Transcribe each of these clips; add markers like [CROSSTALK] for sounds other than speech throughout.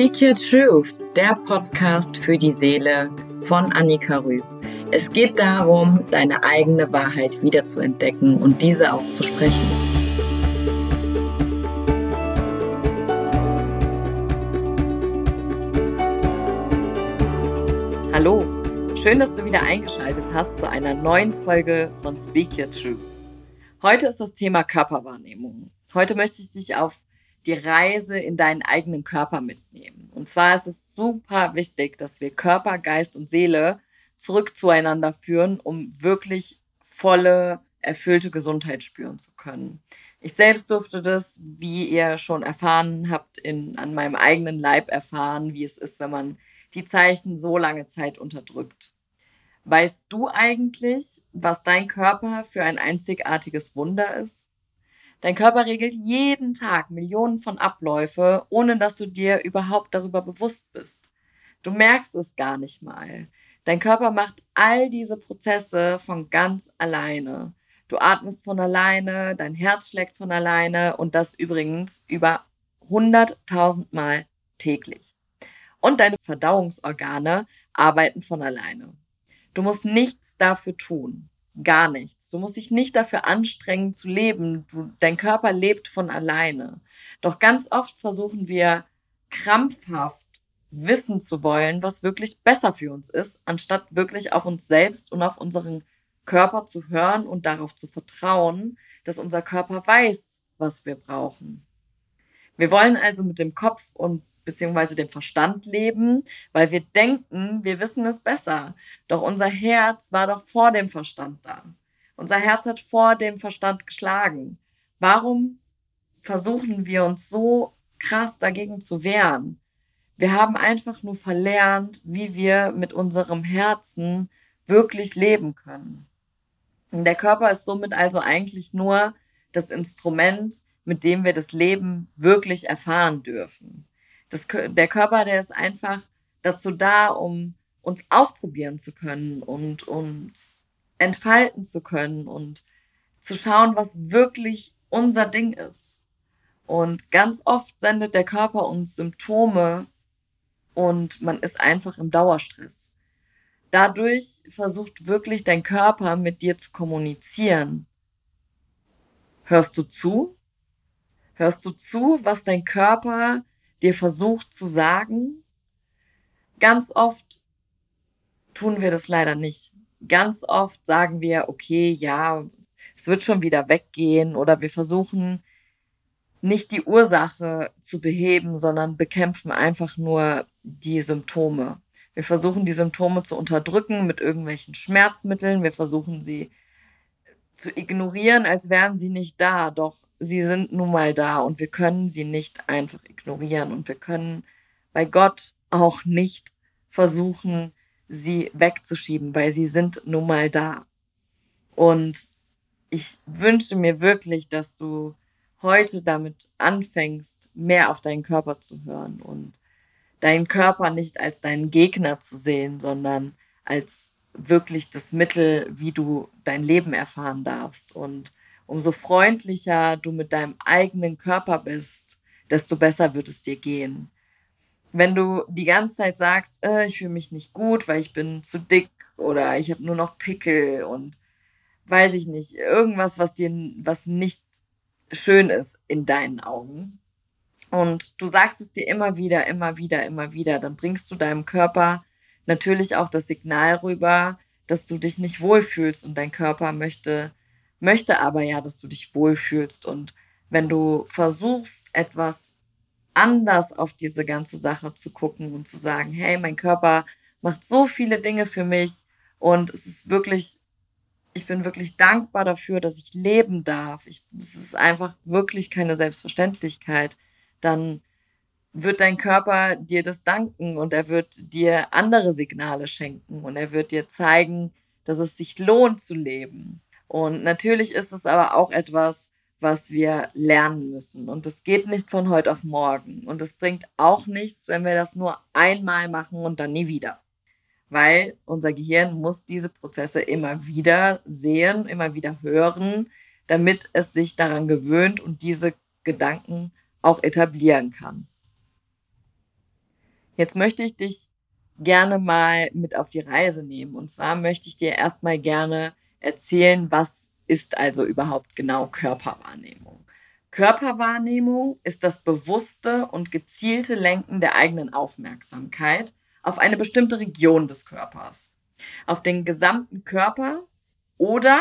Speak Your Truth, der Podcast für die Seele von Annika Rüb. Es geht darum, deine eigene Wahrheit wiederzuentdecken und diese auch zu sprechen. Hallo, schön, dass du wieder eingeschaltet hast zu einer neuen Folge von Speak Your Truth. Heute ist das Thema Körperwahrnehmung. Heute möchte ich dich auf die Reise in deinen eigenen Körper mitnehmen. Und zwar ist es super wichtig, dass wir Körper, Geist und Seele zurück zueinander führen, um wirklich volle, erfüllte Gesundheit spüren zu können. Ich selbst durfte das, wie ihr schon erfahren habt, in, an meinem eigenen Leib erfahren, wie es ist, wenn man die Zeichen so lange Zeit unterdrückt. Weißt du eigentlich, was dein Körper für ein einzigartiges Wunder ist? Dein Körper regelt jeden Tag Millionen von Abläufe, ohne dass du dir überhaupt darüber bewusst bist. Du merkst es gar nicht mal. Dein Körper macht all diese Prozesse von ganz alleine. Du atmest von alleine, dein Herz schlägt von alleine und das übrigens über 100.000 Mal täglich. Und deine Verdauungsorgane arbeiten von alleine. Du musst nichts dafür tun gar nichts. Du musst dich nicht dafür anstrengen zu leben. Du, dein Körper lebt von alleine. Doch ganz oft versuchen wir krampfhaft wissen zu wollen, was wirklich besser für uns ist, anstatt wirklich auf uns selbst und auf unseren Körper zu hören und darauf zu vertrauen, dass unser Körper weiß, was wir brauchen. Wir wollen also mit dem Kopf und beziehungsweise dem Verstand leben, weil wir denken, wir wissen es besser. Doch unser Herz war doch vor dem Verstand da. Unser Herz hat vor dem Verstand geschlagen. Warum versuchen wir uns so krass dagegen zu wehren? Wir haben einfach nur verlernt, wie wir mit unserem Herzen wirklich leben können. Der Körper ist somit also eigentlich nur das Instrument, mit dem wir das Leben wirklich erfahren dürfen. Das, der Körper, der ist einfach dazu da, um uns ausprobieren zu können und uns entfalten zu können und zu schauen, was wirklich unser Ding ist. Und ganz oft sendet der Körper uns Symptome und man ist einfach im Dauerstress. Dadurch versucht wirklich dein Körper mit dir zu kommunizieren. Hörst du zu? Hörst du zu, was dein Körper dir versucht zu sagen. Ganz oft tun wir das leider nicht. Ganz oft sagen wir, okay, ja, es wird schon wieder weggehen oder wir versuchen nicht die Ursache zu beheben, sondern bekämpfen einfach nur die Symptome. Wir versuchen die Symptome zu unterdrücken mit irgendwelchen Schmerzmitteln. Wir versuchen sie zu ignorieren, als wären sie nicht da. Doch sie sind nun mal da und wir können sie nicht einfach ignorieren und wir können bei Gott auch nicht versuchen, sie wegzuschieben, weil sie sind nun mal da. Und ich wünsche mir wirklich, dass du heute damit anfängst, mehr auf deinen Körper zu hören und deinen Körper nicht als deinen Gegner zu sehen, sondern als wirklich das Mittel, wie du dein Leben erfahren darfst. Und umso freundlicher du mit deinem eigenen Körper bist, desto besser wird es dir gehen. Wenn du die ganze Zeit sagst, äh, ich fühle mich nicht gut, weil ich bin zu dick oder ich habe nur noch Pickel und weiß ich nicht, irgendwas, was dir, was nicht schön ist in deinen Augen. Und du sagst es dir immer wieder, immer wieder, immer wieder, dann bringst du deinem Körper natürlich auch das Signal rüber, dass du dich nicht wohlfühlst und dein Körper möchte, möchte aber ja, dass du dich wohlfühlst. Und wenn du versuchst, etwas anders auf diese ganze Sache zu gucken und zu sagen, hey, mein Körper macht so viele Dinge für mich und es ist wirklich, ich bin wirklich dankbar dafür, dass ich leben darf. Ich, es ist einfach wirklich keine Selbstverständlichkeit. Dann wird dein Körper dir das danken und er wird dir andere Signale schenken und er wird dir zeigen, dass es sich lohnt zu leben. Und natürlich ist es aber auch etwas, was wir lernen müssen. Und das geht nicht von heute auf morgen. Und es bringt auch nichts, wenn wir das nur einmal machen und dann nie wieder. Weil unser Gehirn muss diese Prozesse immer wieder sehen, immer wieder hören, damit es sich daran gewöhnt und diese Gedanken auch etablieren kann. Jetzt möchte ich dich gerne mal mit auf die Reise nehmen. Und zwar möchte ich dir erstmal gerne erzählen, was ist also überhaupt genau Körperwahrnehmung. Körperwahrnehmung ist das bewusste und gezielte Lenken der eigenen Aufmerksamkeit auf eine bestimmte Region des Körpers, auf den gesamten Körper oder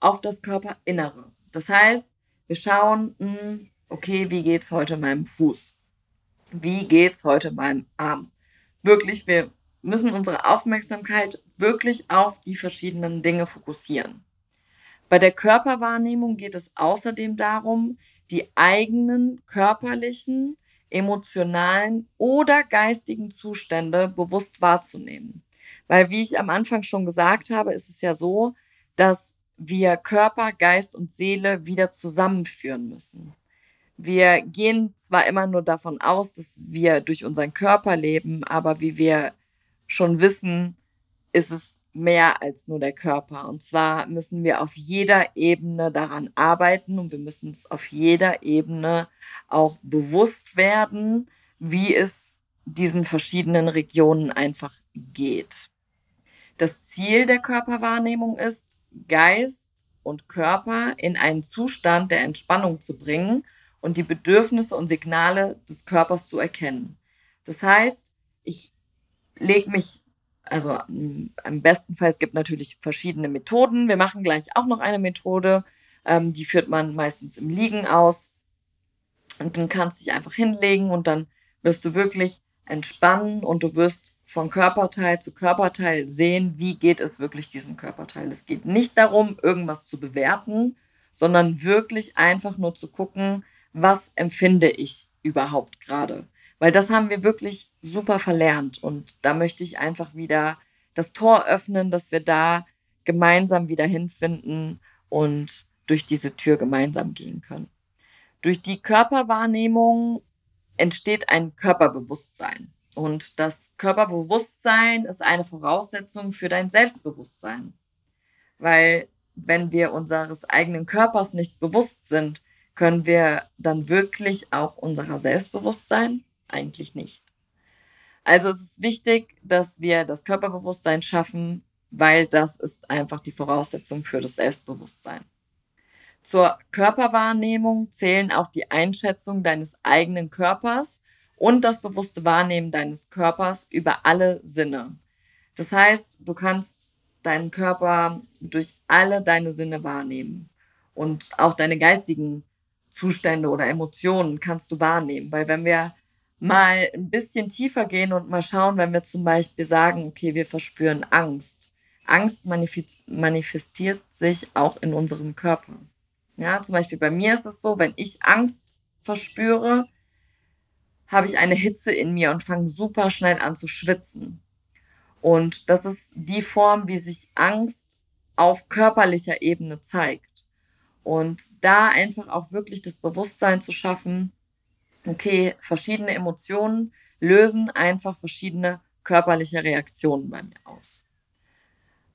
auf das Körperinnere. Das heißt, wir schauen, hm, okay, wie geht's heute meinem Fuß? Wie geht's heute meinem Arm? Wirklich, wir müssen unsere Aufmerksamkeit wirklich auf die verschiedenen Dinge fokussieren. Bei der Körperwahrnehmung geht es außerdem darum, die eigenen körperlichen, emotionalen oder geistigen Zustände bewusst wahrzunehmen. Weil, wie ich am Anfang schon gesagt habe, ist es ja so, dass wir Körper, Geist und Seele wieder zusammenführen müssen. Wir gehen zwar immer nur davon aus, dass wir durch unseren Körper leben, aber wie wir schon wissen, ist es mehr als nur der Körper. Und zwar müssen wir auf jeder Ebene daran arbeiten und wir müssen uns auf jeder Ebene auch bewusst werden, wie es diesen verschiedenen Regionen einfach geht. Das Ziel der Körperwahrnehmung ist, Geist und Körper in einen Zustand der Entspannung zu bringen und die Bedürfnisse und Signale des Körpers zu erkennen. Das heißt, ich lege mich, also am besten Fall, es gibt natürlich verschiedene Methoden. Wir machen gleich auch noch eine Methode, ähm, die führt man meistens im Liegen aus. Und dann kannst du dich einfach hinlegen und dann wirst du wirklich entspannen und du wirst von Körperteil zu Körperteil sehen, wie geht es wirklich diesem Körperteil. Es geht nicht darum, irgendwas zu bewerten, sondern wirklich einfach nur zu gucken, was empfinde ich überhaupt gerade. Weil das haben wir wirklich super verlernt. Und da möchte ich einfach wieder das Tor öffnen, dass wir da gemeinsam wieder hinfinden und durch diese Tür gemeinsam gehen können. Durch die Körperwahrnehmung entsteht ein Körperbewusstsein. Und das Körperbewusstsein ist eine Voraussetzung für dein Selbstbewusstsein. Weil wenn wir unseres eigenen Körpers nicht bewusst sind, können wir dann wirklich auch unserer selbst sein? Eigentlich nicht. Also es ist wichtig, dass wir das Körperbewusstsein schaffen, weil das ist einfach die Voraussetzung für das Selbstbewusstsein. Zur Körperwahrnehmung zählen auch die Einschätzung deines eigenen Körpers und das bewusste Wahrnehmen deines Körpers über alle Sinne. Das heißt, du kannst deinen Körper durch alle deine Sinne wahrnehmen und auch deine geistigen Zustände oder Emotionen kannst du wahrnehmen. Weil wenn wir mal ein bisschen tiefer gehen und mal schauen, wenn wir zum Beispiel sagen, okay, wir verspüren Angst. Angst manifestiert sich auch in unserem Körper. Ja, zum Beispiel bei mir ist es so, wenn ich Angst verspüre, habe ich eine Hitze in mir und fange super schnell an zu schwitzen. Und das ist die Form, wie sich Angst auf körperlicher Ebene zeigt. Und da einfach auch wirklich das Bewusstsein zu schaffen, okay, verschiedene Emotionen lösen einfach verschiedene körperliche Reaktionen bei mir aus.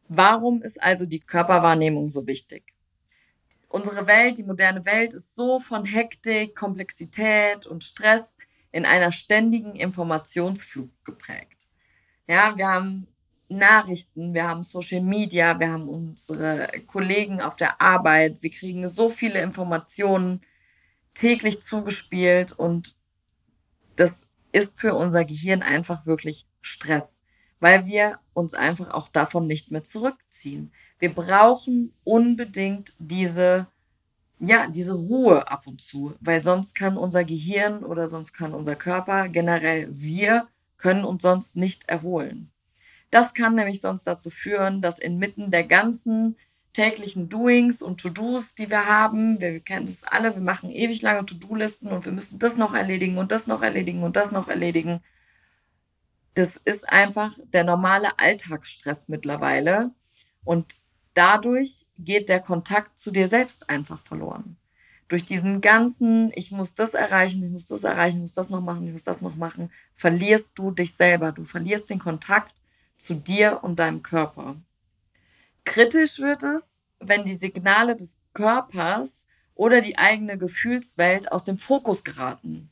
Warum ist also die Körperwahrnehmung so wichtig? Unsere Welt, die moderne Welt, ist so von Hektik, Komplexität und Stress in einer ständigen Informationsflug geprägt. Ja, wir haben Nachrichten, wir haben Social Media, wir haben unsere Kollegen auf der Arbeit, wir kriegen so viele Informationen täglich zugespielt und das ist für unser Gehirn einfach wirklich Stress, weil wir uns einfach auch davon nicht mehr zurückziehen. Wir brauchen unbedingt diese ja, diese Ruhe ab und zu, weil sonst kann unser Gehirn oder sonst kann unser Körper generell wir können uns sonst nicht erholen. Das kann nämlich sonst dazu führen, dass inmitten der ganzen täglichen Doings und To-Dos, die wir haben, wir kennen das alle, wir machen ewig lange To-Do-Listen und wir müssen das noch erledigen und das noch erledigen und das noch erledigen. Das ist einfach der normale Alltagsstress mittlerweile und dadurch geht der Kontakt zu dir selbst einfach verloren. Durch diesen ganzen, ich muss das erreichen, ich muss das erreichen, ich muss das noch machen, ich muss das noch machen, verlierst du dich selber. Du verlierst den Kontakt zu dir und deinem Körper. Kritisch wird es, wenn die Signale des Körpers oder die eigene Gefühlswelt aus dem Fokus geraten.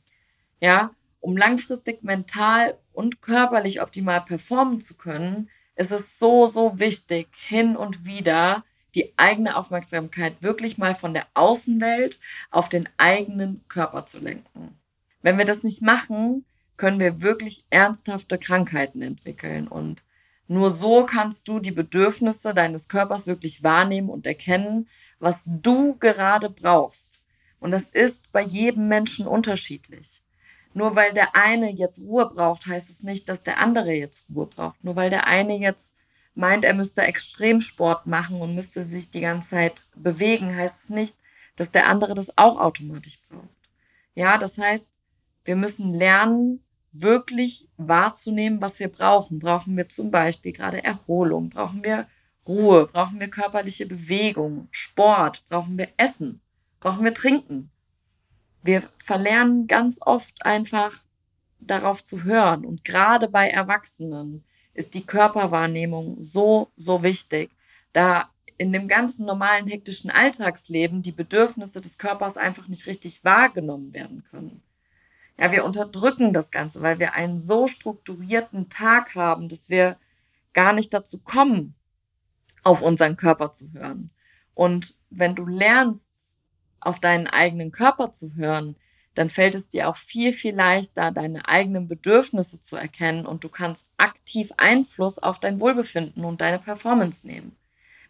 Ja, um langfristig mental und körperlich optimal performen zu können, ist es so, so wichtig, hin und wieder die eigene Aufmerksamkeit wirklich mal von der Außenwelt auf den eigenen Körper zu lenken. Wenn wir das nicht machen, können wir wirklich ernsthafte Krankheiten entwickeln. Und nur so kannst du die Bedürfnisse deines Körpers wirklich wahrnehmen und erkennen, was du gerade brauchst. Und das ist bei jedem Menschen unterschiedlich. Nur weil der eine jetzt Ruhe braucht, heißt es nicht, dass der andere jetzt Ruhe braucht. Nur weil der eine jetzt meint, er müsste Extremsport machen und müsste sich die ganze Zeit bewegen, heißt es nicht, dass der andere das auch automatisch braucht. Ja, das heißt, wir müssen lernen, wirklich wahrzunehmen, was wir brauchen. Brauchen wir zum Beispiel gerade Erholung? Brauchen wir Ruhe? Brauchen wir körperliche Bewegung? Sport? Brauchen wir Essen? Brauchen wir Trinken? Wir verlernen ganz oft einfach darauf zu hören. Und gerade bei Erwachsenen ist die Körperwahrnehmung so, so wichtig, da in dem ganzen normalen hektischen Alltagsleben die Bedürfnisse des Körpers einfach nicht richtig wahrgenommen werden können. Ja, wir unterdrücken das Ganze, weil wir einen so strukturierten Tag haben, dass wir gar nicht dazu kommen, auf unseren Körper zu hören. Und wenn du lernst, auf deinen eigenen Körper zu hören, dann fällt es dir auch viel, viel leichter, deine eigenen Bedürfnisse zu erkennen und du kannst aktiv Einfluss auf dein Wohlbefinden und deine Performance nehmen.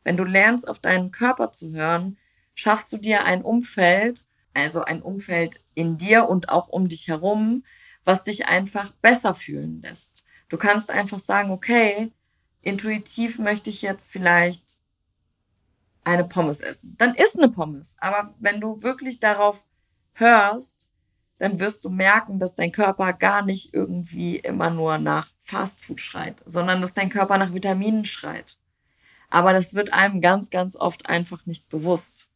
Wenn du lernst, auf deinen Körper zu hören, schaffst du dir ein Umfeld, also ein Umfeld in dir und auch um dich herum, was dich einfach besser fühlen lässt. Du kannst einfach sagen, okay, intuitiv möchte ich jetzt vielleicht eine Pommes essen. Dann isst eine Pommes. Aber wenn du wirklich darauf hörst, dann wirst du merken, dass dein Körper gar nicht irgendwie immer nur nach Fastfood schreit, sondern dass dein Körper nach Vitaminen schreit. Aber das wird einem ganz, ganz oft einfach nicht bewusst.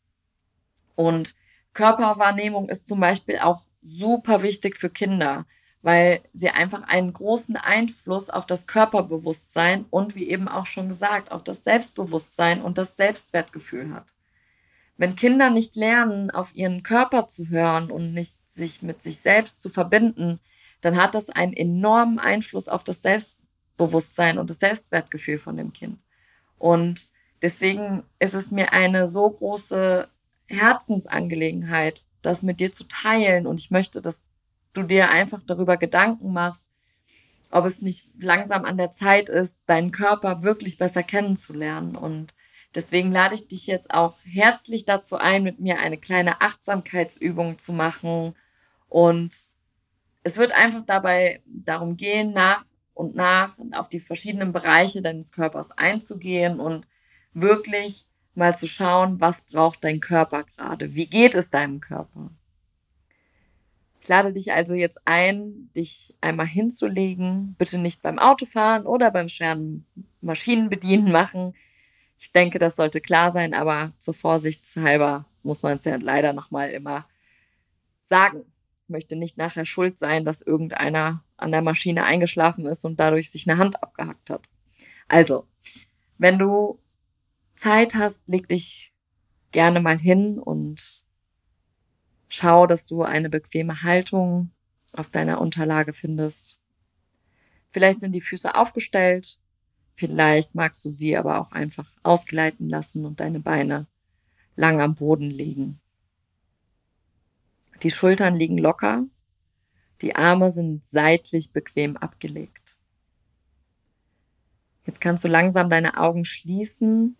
Und Körperwahrnehmung ist zum Beispiel auch super wichtig für Kinder, weil sie einfach einen großen Einfluss auf das Körperbewusstsein und wie eben auch schon gesagt, auf das Selbstbewusstsein und das Selbstwertgefühl hat. Wenn Kinder nicht lernen, auf ihren Körper zu hören und nicht sich mit sich selbst zu verbinden, dann hat das einen enormen Einfluss auf das Selbstbewusstsein und das Selbstwertgefühl von dem Kind. Und deswegen ist es mir eine so große Herzensangelegenheit, das mit dir zu teilen. Und ich möchte, dass du dir einfach darüber Gedanken machst, ob es nicht langsam an der Zeit ist, deinen Körper wirklich besser kennenzulernen. Und deswegen lade ich dich jetzt auch herzlich dazu ein, mit mir eine kleine Achtsamkeitsübung zu machen. Und es wird einfach dabei darum gehen, nach und nach auf die verschiedenen Bereiche deines Körpers einzugehen und wirklich mal zu schauen, was braucht dein Körper gerade? Wie geht es deinem Körper? Ich lade dich also jetzt ein, dich einmal hinzulegen. Bitte nicht beim Autofahren oder beim schweren Maschinenbedienen machen. Ich denke, das sollte klar sein, aber zur Vorsichtshalber muss man es ja leider nochmal immer sagen. Ich möchte nicht nachher schuld sein, dass irgendeiner an der Maschine eingeschlafen ist und dadurch sich eine Hand abgehackt hat. Also, wenn du Zeit hast, leg dich gerne mal hin und schau, dass du eine bequeme Haltung auf deiner Unterlage findest. Vielleicht sind die Füße aufgestellt, vielleicht magst du sie aber auch einfach ausgleiten lassen und deine Beine lang am Boden liegen. Die Schultern liegen locker, die Arme sind seitlich bequem abgelegt. Jetzt kannst du langsam deine Augen schließen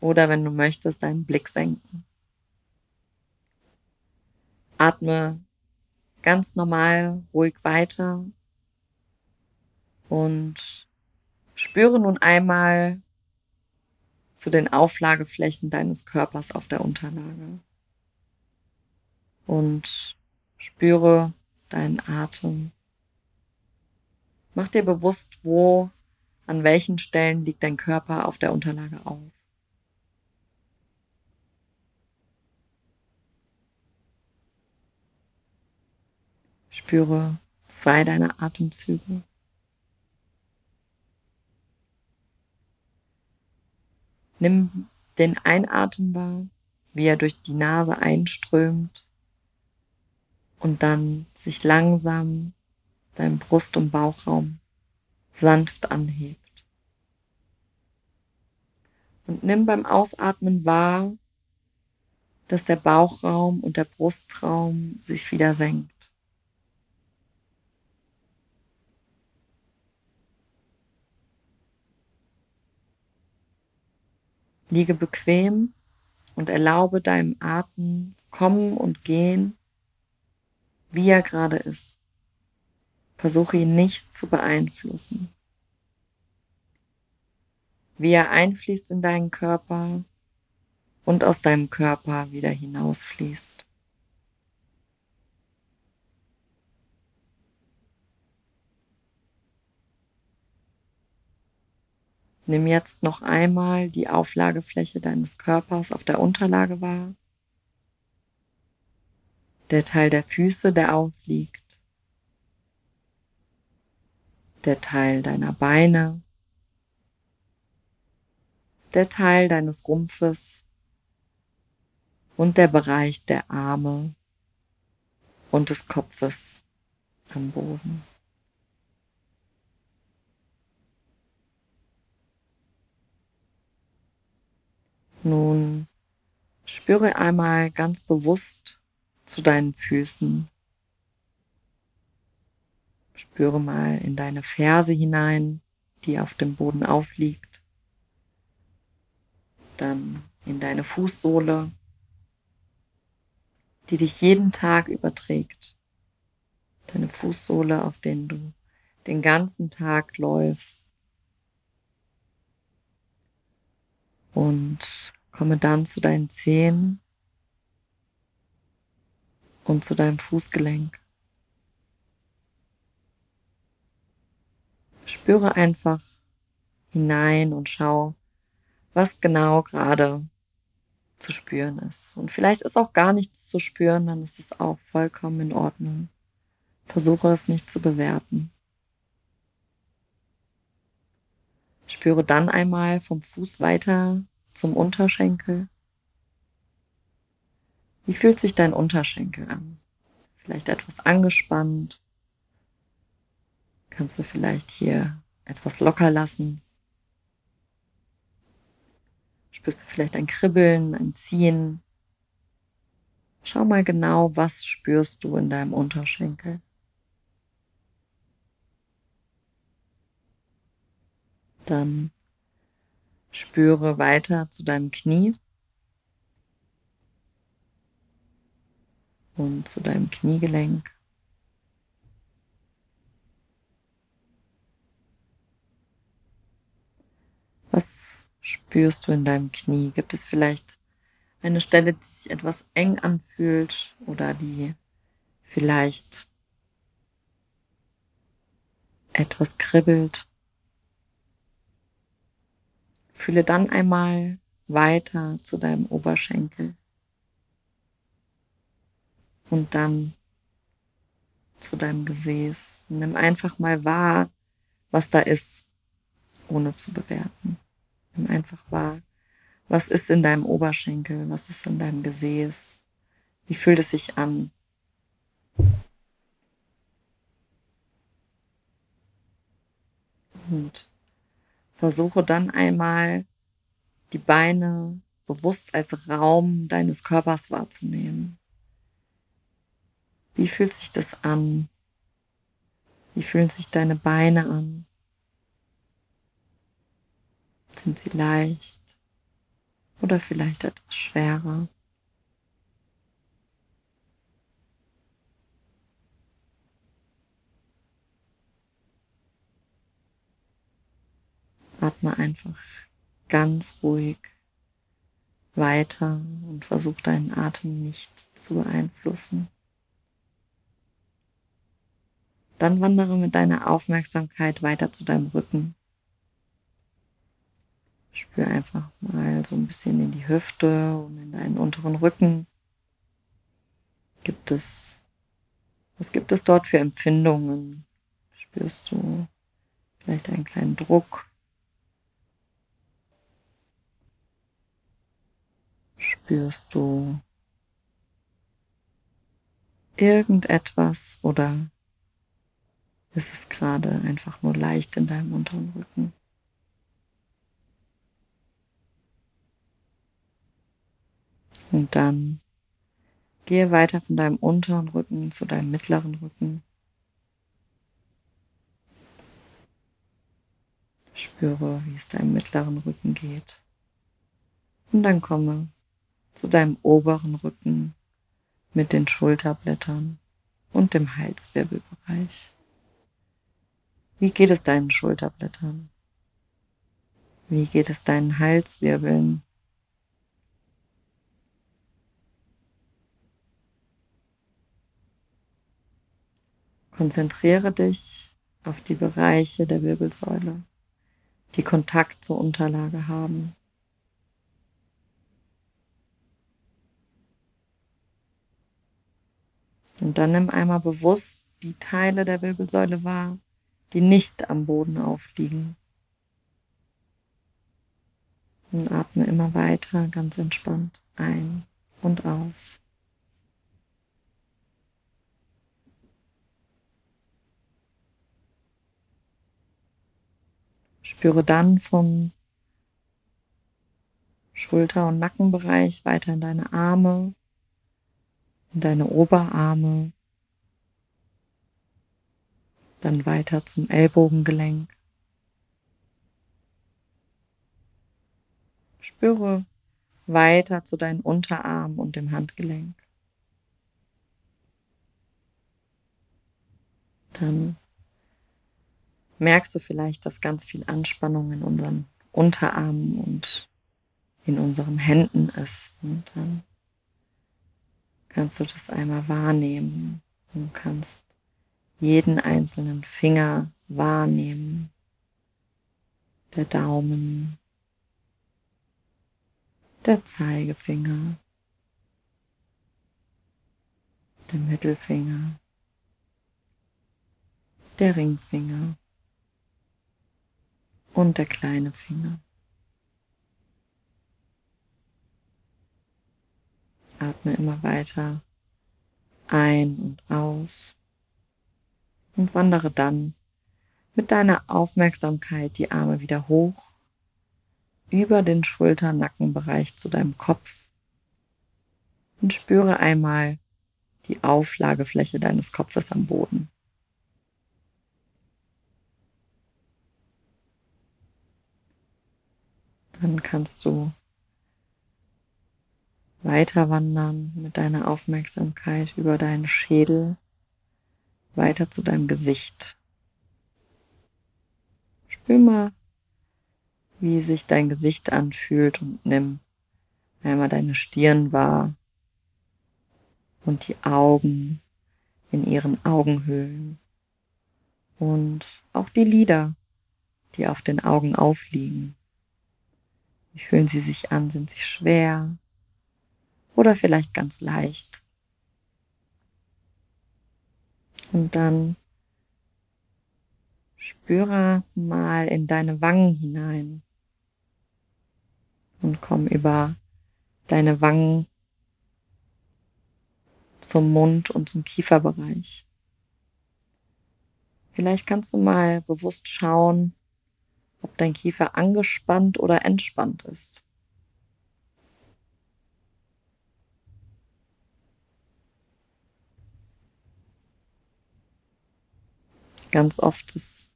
oder wenn du möchtest, deinen Blick senken. Atme ganz normal, ruhig weiter und spüre nun einmal zu den Auflageflächen deines Körpers auf der Unterlage. Und spüre deinen Atem. Mach dir bewusst, wo, an welchen Stellen liegt dein Körper auf der Unterlage auf. Spüre zwei deiner Atemzüge. Nimm den Einatmen wahr, wie er durch die Nase einströmt und dann sich langsam deinem Brust- und Bauchraum sanft anhebt. Und nimm beim Ausatmen wahr, dass der Bauchraum und der Brustraum sich wieder senkt. Liege bequem und erlaube deinem Atem kommen und gehen, wie er gerade ist. Versuche ihn nicht zu beeinflussen. Wie er einfließt in deinen Körper und aus deinem Körper wieder hinausfließt. Nimm jetzt noch einmal die Auflagefläche deines Körpers auf der Unterlage wahr. Der Teil der Füße, der aufliegt. Der Teil deiner Beine. Der Teil deines Rumpfes. Und der Bereich der Arme und des Kopfes am Boden. Nun spüre einmal ganz bewusst zu deinen Füßen. Spüre mal in deine Ferse hinein, die auf dem Boden aufliegt. Dann in deine Fußsohle, die dich jeden Tag überträgt. Deine Fußsohle, auf denen du den ganzen Tag läufst und komme dann zu deinen Zehen und zu deinem Fußgelenk. Spüre einfach hinein und schau, was genau gerade zu spüren ist. Und vielleicht ist auch gar nichts zu spüren, dann ist es auch vollkommen in Ordnung. Versuche es nicht zu bewerten. Spüre dann einmal vom Fuß weiter zum Unterschenkel. Wie fühlt sich dein Unterschenkel an? Vielleicht etwas angespannt. Kannst du vielleicht hier etwas locker lassen? Spürst du vielleicht ein Kribbeln, ein Ziehen? Schau mal genau, was spürst du in deinem Unterschenkel. Dann spüre weiter zu deinem Knie und zu deinem Kniegelenk. Was spürst du in deinem Knie? Gibt es vielleicht eine Stelle, die sich etwas eng anfühlt oder die vielleicht etwas kribbelt? Fühle dann einmal weiter zu deinem Oberschenkel und dann zu deinem Gesäß. nimm einfach mal wahr, was da ist, ohne zu bewerten. Nimm einfach wahr, was ist in deinem Oberschenkel, was ist in deinem Gesäß, wie fühlt es sich an. Und Versuche dann einmal die Beine bewusst als Raum deines Körpers wahrzunehmen. Wie fühlt sich das an? Wie fühlen sich deine Beine an? Sind sie leicht oder vielleicht etwas schwerer? Atme einfach ganz ruhig weiter und versuch deinen Atem nicht zu beeinflussen. Dann wandere mit deiner Aufmerksamkeit weiter zu deinem Rücken. Spür einfach mal so ein bisschen in die Hüfte und in deinen unteren Rücken. Gibt es, was gibt es dort für Empfindungen? Spürst du vielleicht einen kleinen Druck Spürst du irgendetwas oder ist es gerade einfach nur leicht in deinem unteren Rücken. Und dann gehe weiter von deinem unteren Rücken zu deinem mittleren Rücken. Spüre, wie es deinem mittleren Rücken geht. Und dann komme zu deinem oberen Rücken mit den Schulterblättern und dem Halswirbelbereich. Wie geht es deinen Schulterblättern? Wie geht es deinen Halswirbeln? Konzentriere dich auf die Bereiche der Wirbelsäule, die Kontakt zur Unterlage haben. Und dann nimm einmal bewusst die Teile der Wirbelsäule wahr, die nicht am Boden aufliegen. Und atme immer weiter ganz entspannt ein und aus. Spüre dann vom Schulter- und Nackenbereich weiter in deine Arme, in deine Oberarme, dann weiter zum Ellbogengelenk. Spüre weiter zu deinen Unterarmen und dem Handgelenk. Dann merkst du vielleicht, dass ganz viel Anspannung in unseren Unterarmen und in unseren Händen ist. Und dann kannst du das einmal wahrnehmen. Du kannst jeden einzelnen Finger wahrnehmen. Der Daumen, der Zeigefinger, der Mittelfinger, der Ringfinger und der kleine Finger. Atme immer weiter ein und aus und wandere dann mit deiner Aufmerksamkeit die Arme wieder hoch über den Schulter-Nackenbereich zu deinem Kopf und spüre einmal die Auflagefläche deines Kopfes am Boden. Dann kannst du weiter wandern mit deiner Aufmerksamkeit über deinen Schädel weiter zu deinem Gesicht. Spür mal, wie sich dein Gesicht anfühlt und nimm einmal deine Stirn wahr und die Augen in ihren Augenhöhlen und auch die Lider, die auf den Augen aufliegen. Wie fühlen sie sich an? Sind sie schwer oder vielleicht ganz leicht? Und dann spüre mal in deine Wangen hinein und komm über deine Wangen zum Mund und zum Kieferbereich. Vielleicht kannst du mal bewusst schauen, ob dein Kiefer angespannt oder entspannt ist. Ganz oft ist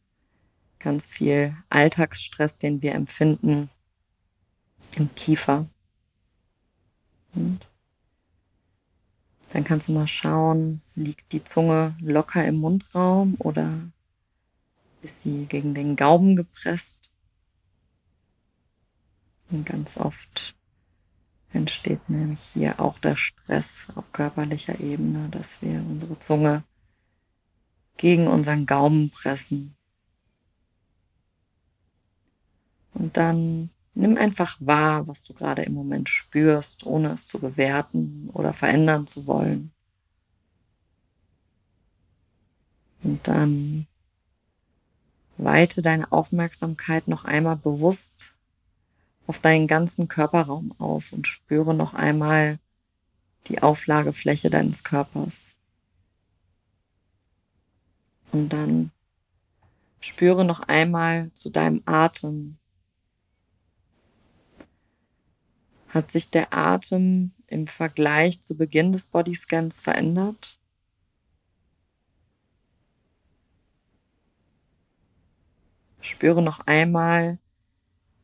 ganz viel Alltagsstress, den wir empfinden, im Kiefer. Und dann kannst du mal schauen, liegt die Zunge locker im Mundraum oder ist sie gegen den Gaumen gepresst. Und ganz oft entsteht nämlich hier auch der Stress auf körperlicher Ebene, dass wir unsere Zunge gegen unseren Gaumen pressen. Und dann nimm einfach wahr, was du gerade im Moment spürst, ohne es zu bewerten oder verändern zu wollen. Und dann Weite deine Aufmerksamkeit noch einmal bewusst auf deinen ganzen Körperraum aus und spüre noch einmal die Auflagefläche deines Körpers. Und dann Spüre noch einmal zu deinem Atem. Hat sich der Atem im Vergleich zu Beginn des Bodyscans verändert? Spüre noch einmal,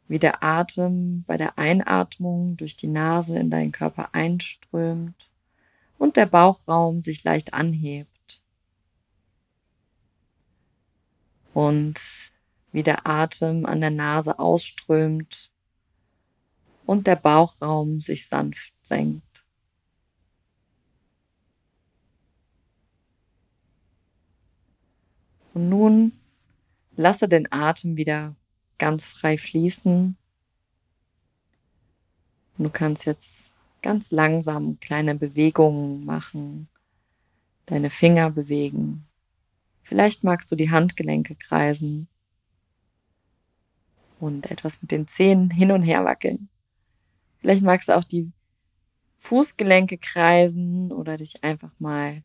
wie der Atem bei der Einatmung durch die Nase in deinen Körper einströmt und der Bauchraum sich leicht anhebt. Und wie der Atem an der Nase ausströmt und der Bauchraum sich sanft senkt. Und nun lasse den Atem wieder ganz frei fließen. Du kannst jetzt ganz langsam kleine Bewegungen machen, deine Finger bewegen. Vielleicht magst du die Handgelenke kreisen und etwas mit den Zähnen hin und her wackeln. Vielleicht magst du auch die Fußgelenke kreisen oder dich einfach mal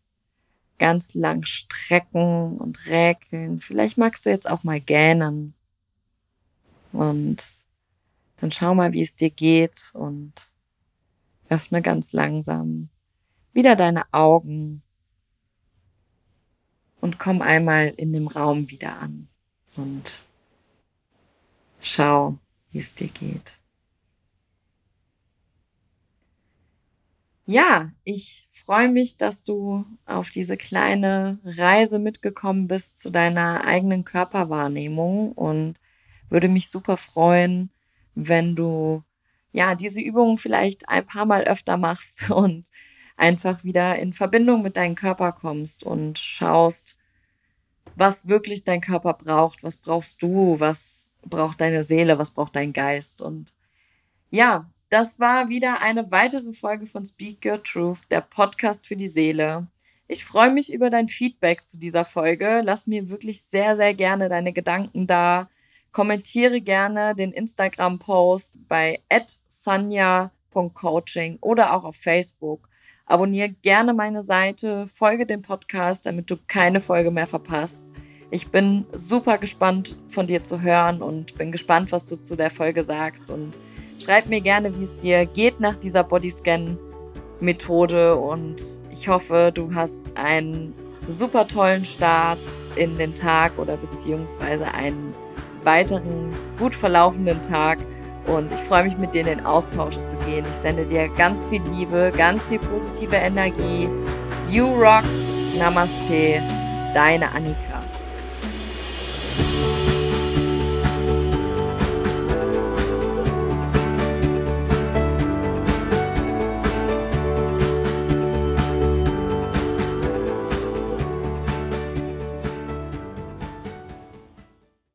ganz lang strecken und räkeln. Vielleicht magst du jetzt auch mal gähnen. Und dann schau mal, wie es dir geht und öffne ganz langsam wieder deine Augen und komm einmal in dem Raum wieder an und schau, wie es dir geht. Ja, ich freue mich, dass du auf diese kleine Reise mitgekommen bist zu deiner eigenen Körperwahrnehmung und würde mich super freuen, wenn du ja diese Übungen vielleicht ein paar Mal öfter machst [LAUGHS] und einfach wieder in Verbindung mit deinem Körper kommst und schaust, was wirklich dein Körper braucht, was brauchst du, was braucht deine Seele, was braucht dein Geist und ja, das war wieder eine weitere Folge von Speak Your Truth, der Podcast für die Seele. Ich freue mich über dein Feedback zu dieser Folge. Lass mir wirklich sehr, sehr gerne deine Gedanken da. Kommentiere gerne den Instagram-Post bei sanja.coaching oder auch auf Facebook. Abonniere gerne meine Seite, folge dem Podcast, damit du keine Folge mehr verpasst. Ich bin super gespannt von dir zu hören und bin gespannt, was du zu der Folge sagst. Und Schreib mir gerne, wie es dir geht nach dieser Bodyscan-Methode. Und ich hoffe, du hast einen super tollen Start in den Tag oder beziehungsweise einen weiteren gut verlaufenden Tag und ich freue mich mit dir in den Austausch zu gehen. Ich sende dir ganz viel Liebe, ganz viel positive Energie. You rock. Namaste. Deine Annika.